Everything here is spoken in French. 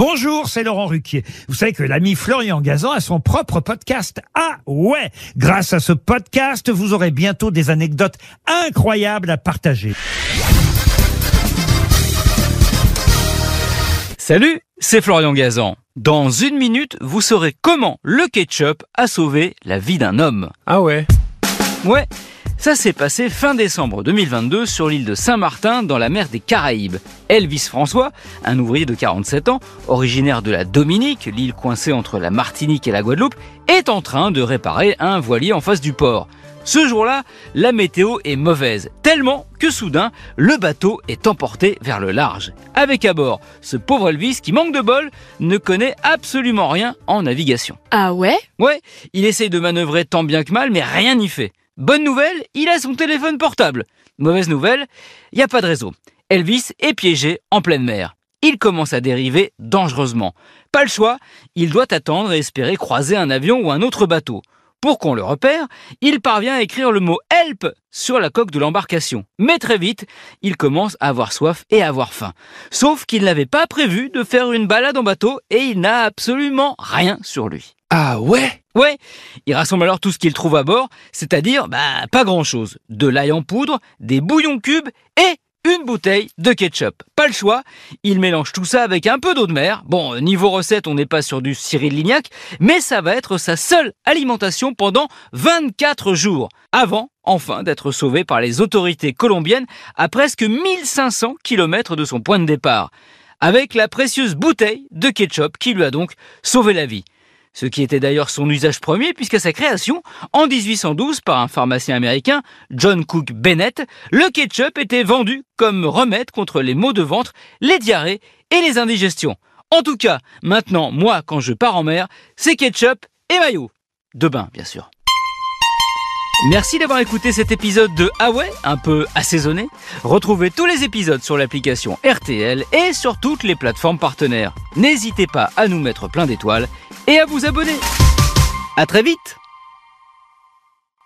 Bonjour, c'est Laurent Ruquier. Vous savez que l'ami Florian Gazan a son propre podcast. Ah ouais Grâce à ce podcast, vous aurez bientôt des anecdotes incroyables à partager. Salut, c'est Florian Gazan. Dans une minute, vous saurez comment le ketchup a sauvé la vie d'un homme. Ah ouais Ouais, ça s'est passé fin décembre 2022 sur l'île de Saint-Martin dans la mer des Caraïbes. Elvis François, un ouvrier de 47 ans, originaire de la Dominique, l'île coincée entre la Martinique et la Guadeloupe, est en train de réparer un voilier en face du port. Ce jour-là, la météo est mauvaise, tellement que soudain, le bateau est emporté vers le large. Avec à bord, ce pauvre Elvis qui manque de bol ne connaît absolument rien en navigation. Ah ouais? Ouais, il essaye de manœuvrer tant bien que mal, mais rien n'y fait. Bonne nouvelle, il a son téléphone portable. Mauvaise nouvelle, il n'y a pas de réseau. Elvis est piégé en pleine mer. Il commence à dériver dangereusement. Pas le choix, il doit attendre et espérer croiser un avion ou un autre bateau. Pour qu'on le repère, il parvient à écrire le mot help sur la coque de l'embarcation. Mais très vite, il commence à avoir soif et à avoir faim. Sauf qu'il n'avait pas prévu de faire une balade en bateau et il n'a absolument rien sur lui. Ah ouais? Ouais, il rassemble alors tout ce qu'il trouve à bord, c'est-à-dire bah pas grand-chose. De l'ail en poudre, des bouillons cubes et une bouteille de ketchup. Pas le choix, il mélange tout ça avec un peu d'eau de mer. Bon, niveau recette, on n'est pas sur du Cyril Lignac, mais ça va être sa seule alimentation pendant 24 jours, avant, enfin, d'être sauvé par les autorités colombiennes à presque 1500 km de son point de départ, avec la précieuse bouteille de ketchup qui lui a donc sauvé la vie ce qui était d'ailleurs son usage premier puisqu'à sa création, en 1812 par un pharmacien américain, John Cook Bennett, le ketchup était vendu comme remède contre les maux de ventre, les diarrhées et les indigestions. En tout cas, maintenant, moi, quand je pars en mer, c'est ketchup et maillot. De bain, bien sûr. Merci d'avoir écouté cet épisode de Ah ouais, un peu assaisonné. Retrouvez tous les épisodes sur l'application RTL et sur toutes les plateformes partenaires. N'hésitez pas à nous mettre plein d'étoiles et à vous abonner. À très vite